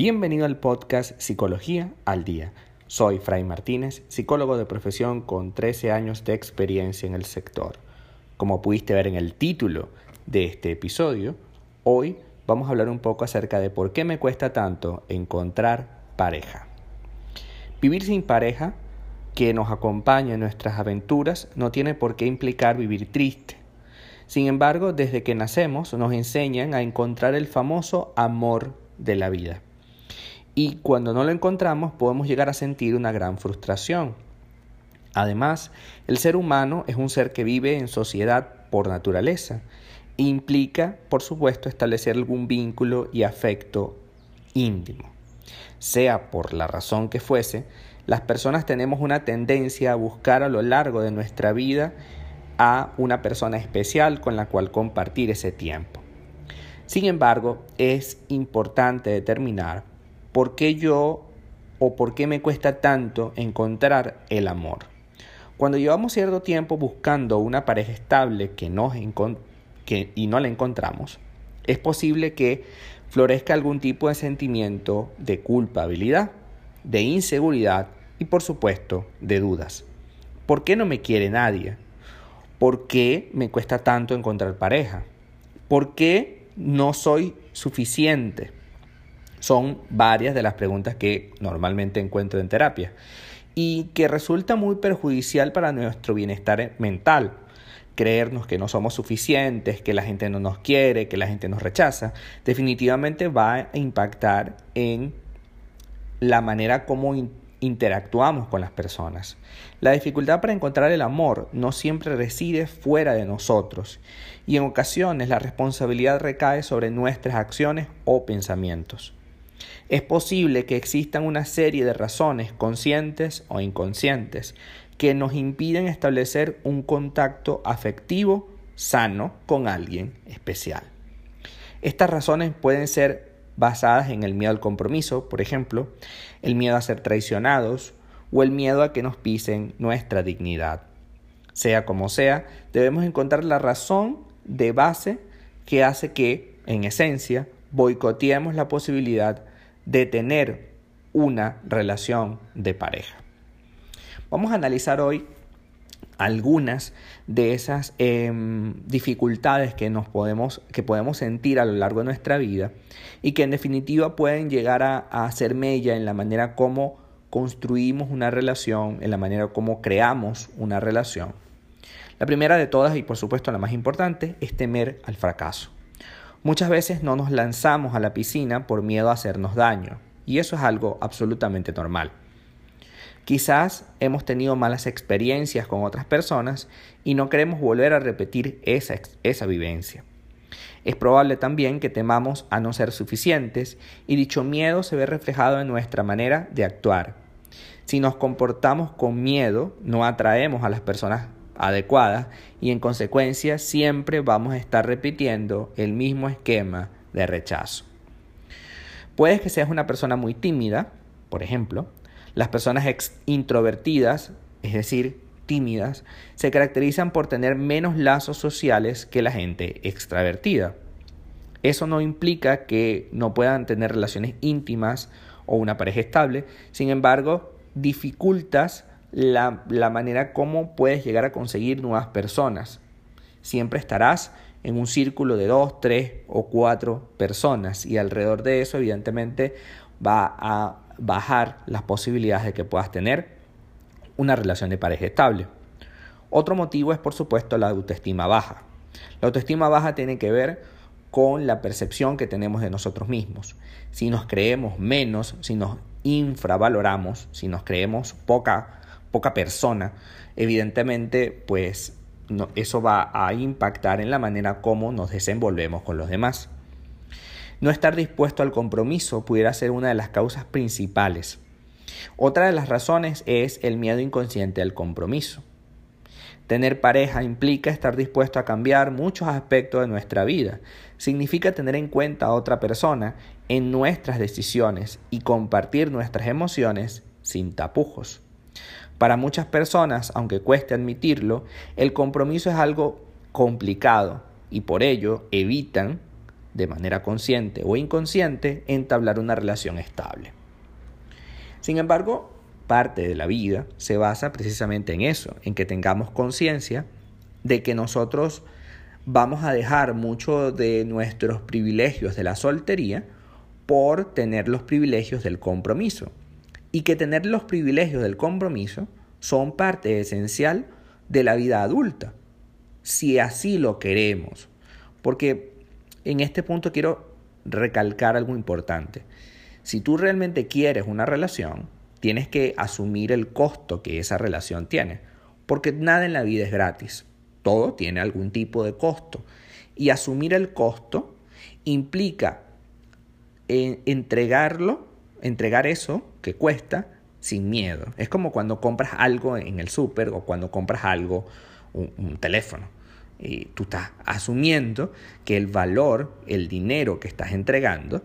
Bienvenido al podcast Psicología al Día. Soy Fray Martínez, psicólogo de profesión con 13 años de experiencia en el sector. Como pudiste ver en el título de este episodio, hoy vamos a hablar un poco acerca de por qué me cuesta tanto encontrar pareja. Vivir sin pareja que nos acompaña en nuestras aventuras no tiene por qué implicar vivir triste. Sin embargo, desde que nacemos nos enseñan a encontrar el famoso amor de la vida y cuando no lo encontramos podemos llegar a sentir una gran frustración. Además, el ser humano es un ser que vive en sociedad por naturaleza e implica, por supuesto, establecer algún vínculo y afecto íntimo. Sea por la razón que fuese, las personas tenemos una tendencia a buscar a lo largo de nuestra vida a una persona especial con la cual compartir ese tiempo. Sin embargo, es importante determinar ¿por qué yo o por qué me cuesta tanto encontrar el amor? Cuando llevamos cierto tiempo buscando una pareja estable que no que, y no la encontramos, es posible que florezca algún tipo de sentimiento de culpabilidad, de inseguridad y por supuesto de dudas. ¿Por qué no me quiere nadie? ¿Por qué me cuesta tanto encontrar pareja? ¿Por qué no soy suficiente? Son varias de las preguntas que normalmente encuentro en terapia y que resulta muy perjudicial para nuestro bienestar mental. Creernos que no somos suficientes, que la gente no nos quiere, que la gente nos rechaza, definitivamente va a impactar en la manera como interactuamos con las personas. La dificultad para encontrar el amor no siempre reside fuera de nosotros y en ocasiones la responsabilidad recae sobre nuestras acciones o pensamientos. Es posible que existan una serie de razones conscientes o inconscientes que nos impiden establecer un contacto afectivo sano con alguien especial. Estas razones pueden ser basadas en el miedo al compromiso, por ejemplo, el miedo a ser traicionados o el miedo a que nos pisen nuestra dignidad. Sea como sea, debemos encontrar la razón de base que hace que, en esencia, boicoteemos la posibilidad de tener una relación de pareja. Vamos a analizar hoy algunas de esas em, dificultades que, nos podemos, que podemos sentir a lo largo de nuestra vida y que en definitiva pueden llegar a, a hacer mella en la manera como construimos una relación, en la manera como creamos una relación. La primera de todas y por supuesto la más importante es temer al fracaso. Muchas veces no nos lanzamos a la piscina por miedo a hacernos daño, y eso es algo absolutamente normal. Quizás hemos tenido malas experiencias con otras personas y no queremos volver a repetir esa, esa vivencia. Es probable también que temamos a no ser suficientes y dicho miedo se ve reflejado en nuestra manera de actuar. Si nos comportamos con miedo, no atraemos a las personas adecuada y en consecuencia siempre vamos a estar repitiendo el mismo esquema de rechazo. Puedes que seas una persona muy tímida, por ejemplo. Las personas introvertidas, es decir, tímidas, se caracterizan por tener menos lazos sociales que la gente extravertida. Eso no implica que no puedan tener relaciones íntimas o una pareja estable, sin embargo, dificultas la, manera como puedes llegar a conseguir nuevas personas. Siempre estarás en un círculo de dos, tres o cuatro personas y alrededor de eso evidentemente va a bajar las posibilidades de que puedas tener una relación de pareja estable. Otro motivo es por supuesto la autoestima baja. La autoestima baja tiene que ver con la percepción que tenemos de nosotros mismos. Si nos creemos menos, si nos infravaloramos, si nos creemos poca poca persona, evidentemente pues eso va a impactar en la manera como nos desenvolvemos con los demás. No estar dispuesto al compromiso pudiera ser una de las causas principales. Otra de las razones es el miedo inconsciente al compromiso. Tener pareja implica estar dispuesto a cambiar muchos aspectos de nuestra vida. Significa tener en cuenta a otra persona en nuestras decisiones y compartir nuestras emociones sin tapujos. Para muchas personas, aunque cueste admitirlo, el compromiso es algo complicado y por ello evitan de manera consciente o inconsciente, entablar una relación estable. Sin embargo, parte de la vida se basa precisamente en eso, en que tengamos conciencia de que nosotros vamos a dejar mucho de nuestros privilegios de la soltería por tener los privilegios del compromiso. Y que tener los privilegios del compromiso son parte esencial de la vida adulta, si así lo queremos. Porque en este punto quiero recalcar algo importante. Si tú realmente quieres una relación, tienes que asumir el costo que esa relación tiene. Porque nada en la vida es gratis. Todo tiene algún tipo de costo. Y asumir el costo implica eh, entregarlo, entregar eso que cuesta sin miedo. Es como cuando compras algo en el súper o cuando compras algo, un, teléfono. Y tú estás asumiendo que el valor, el dinero que estás entregando,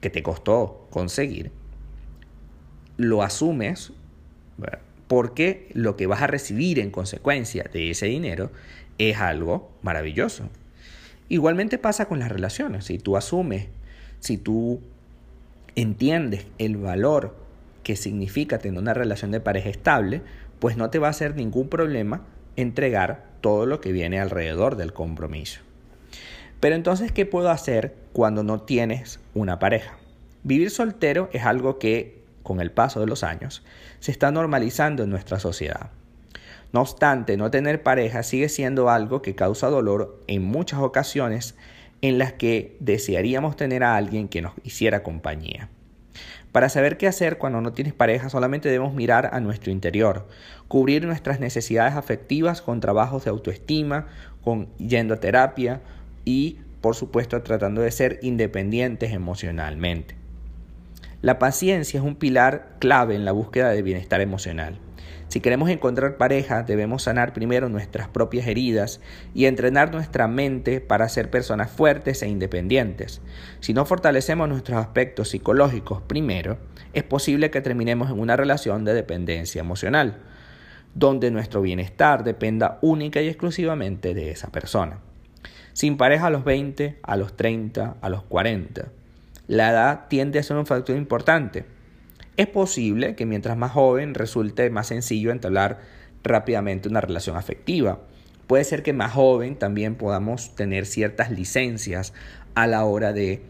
que te costó conseguir, lo asumes porque lo que vas a recibir en consecuencia de ese dinero es algo maravilloso. Igualmente pasa con las relaciones. Si tú asumes, si tú entiendes el valor que significa tener una relación de pareja estable, pues no te va a hacer ningún problema entregar todo lo que viene alrededor del compromiso. Pero entonces, ¿qué puedo hacer cuando no tienes una pareja? Vivir soltero es algo que, con el paso de los años, se está normalizando en nuestra sociedad. No obstante, no tener pareja sigue siendo algo que causa dolor en muchas ocasiones en las que desearíamos tener a alguien que nos hiciera compañía. Para saber qué hacer cuando no tienes pareja solamente debemos mirar a nuestro interior, cubrir nuestras necesidades afectivas con trabajos de autoestima, con yendo a terapia y por supuesto tratando de ser independientes emocionalmente. La paciencia es un pilar clave en la búsqueda de bienestar emocional. Si queremos encontrar pareja, debemos sanar primero nuestras propias heridas y entrenar nuestra mente para ser personas fuertes e independientes. Si no fortalecemos nuestros aspectos psicológicos primero, es posible que terminemos en una relación de dependencia emocional, donde nuestro bienestar dependa única y exclusivamente de esa persona. Sin pareja a los 20, a los 30, a los 40. La edad tiende a ser un factor importante es posible que mientras más joven resulte más sencillo entablar rápidamente una relación afectiva. Puede ser que más joven también podamos tener ciertas licencias a la hora de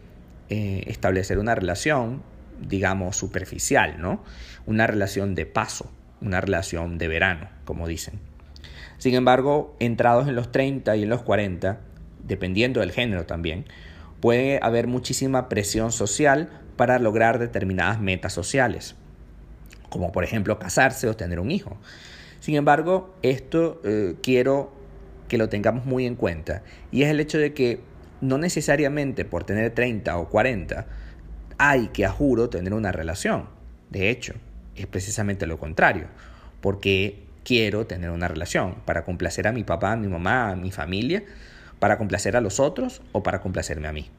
eh, establecer una relación, digamos, superficial, ¿no? Una relación de paso, una relación de verano, como dicen. Sin embargo, entrados en los 30 y en los 40, dependiendo del género también, puede haber muchísima presión social para lograr determinadas metas sociales, como por ejemplo casarse o tener un hijo. Sin embargo, esto eh, quiero que lo tengamos muy en cuenta, y es el hecho de que no necesariamente por tener 30 o 40 hay que, a juro, tener una relación. De hecho, es precisamente lo contrario, porque quiero tener una relación para complacer a mi papá, a mi mamá, a mi familia, para complacer a los otros o para complacerme a mí.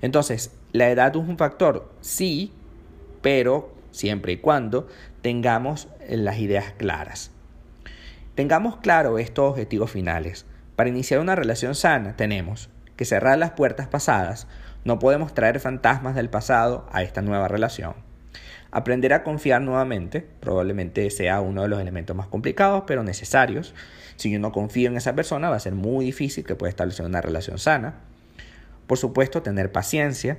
Entonces, ¿la edad es un factor? Sí, pero siempre y cuando tengamos las ideas claras. Tengamos claro estos objetivos finales. Para iniciar una relación sana tenemos que cerrar las puertas pasadas, no podemos traer fantasmas del pasado a esta nueva relación. Aprender a confiar nuevamente probablemente sea uno de los elementos más complicados, pero necesarios. Si yo no confío en esa persona, va a ser muy difícil que pueda establecer una relación sana. Por supuesto, tener paciencia.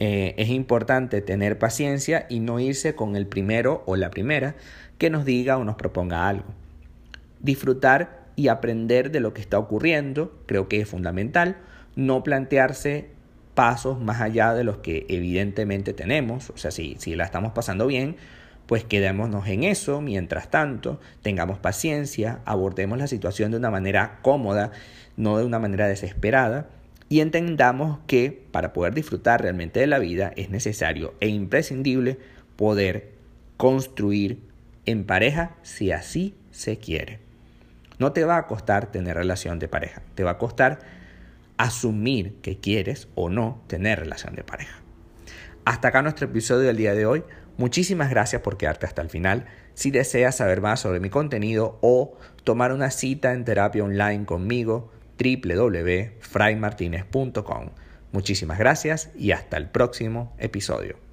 Eh, es importante tener paciencia y no irse con el primero o la primera que nos diga o nos proponga algo. Disfrutar y aprender de lo que está ocurriendo creo que es fundamental. No plantearse pasos más allá de los que evidentemente tenemos. O sea, si, si la estamos pasando bien, pues quedémonos en eso mientras tanto, tengamos paciencia, abordemos la situación de una manera cómoda, no de una manera desesperada y entendamos que para poder disfrutar realmente de la vida es necesario e imprescindible poder construir en pareja si así se quiere. No te va a costar tener relación de pareja, te va a costar asumir que quieres o no tener relación de pareja. Hasta acá nuestro episodio del día de hoy. Muchísimas gracias por quedarte hasta el final. Si deseas saber más sobre mi contenido o tomar una cita en terapia online conmigo, www.fraymartinez.com. Muchísimas gracias y hasta el próximo episodio.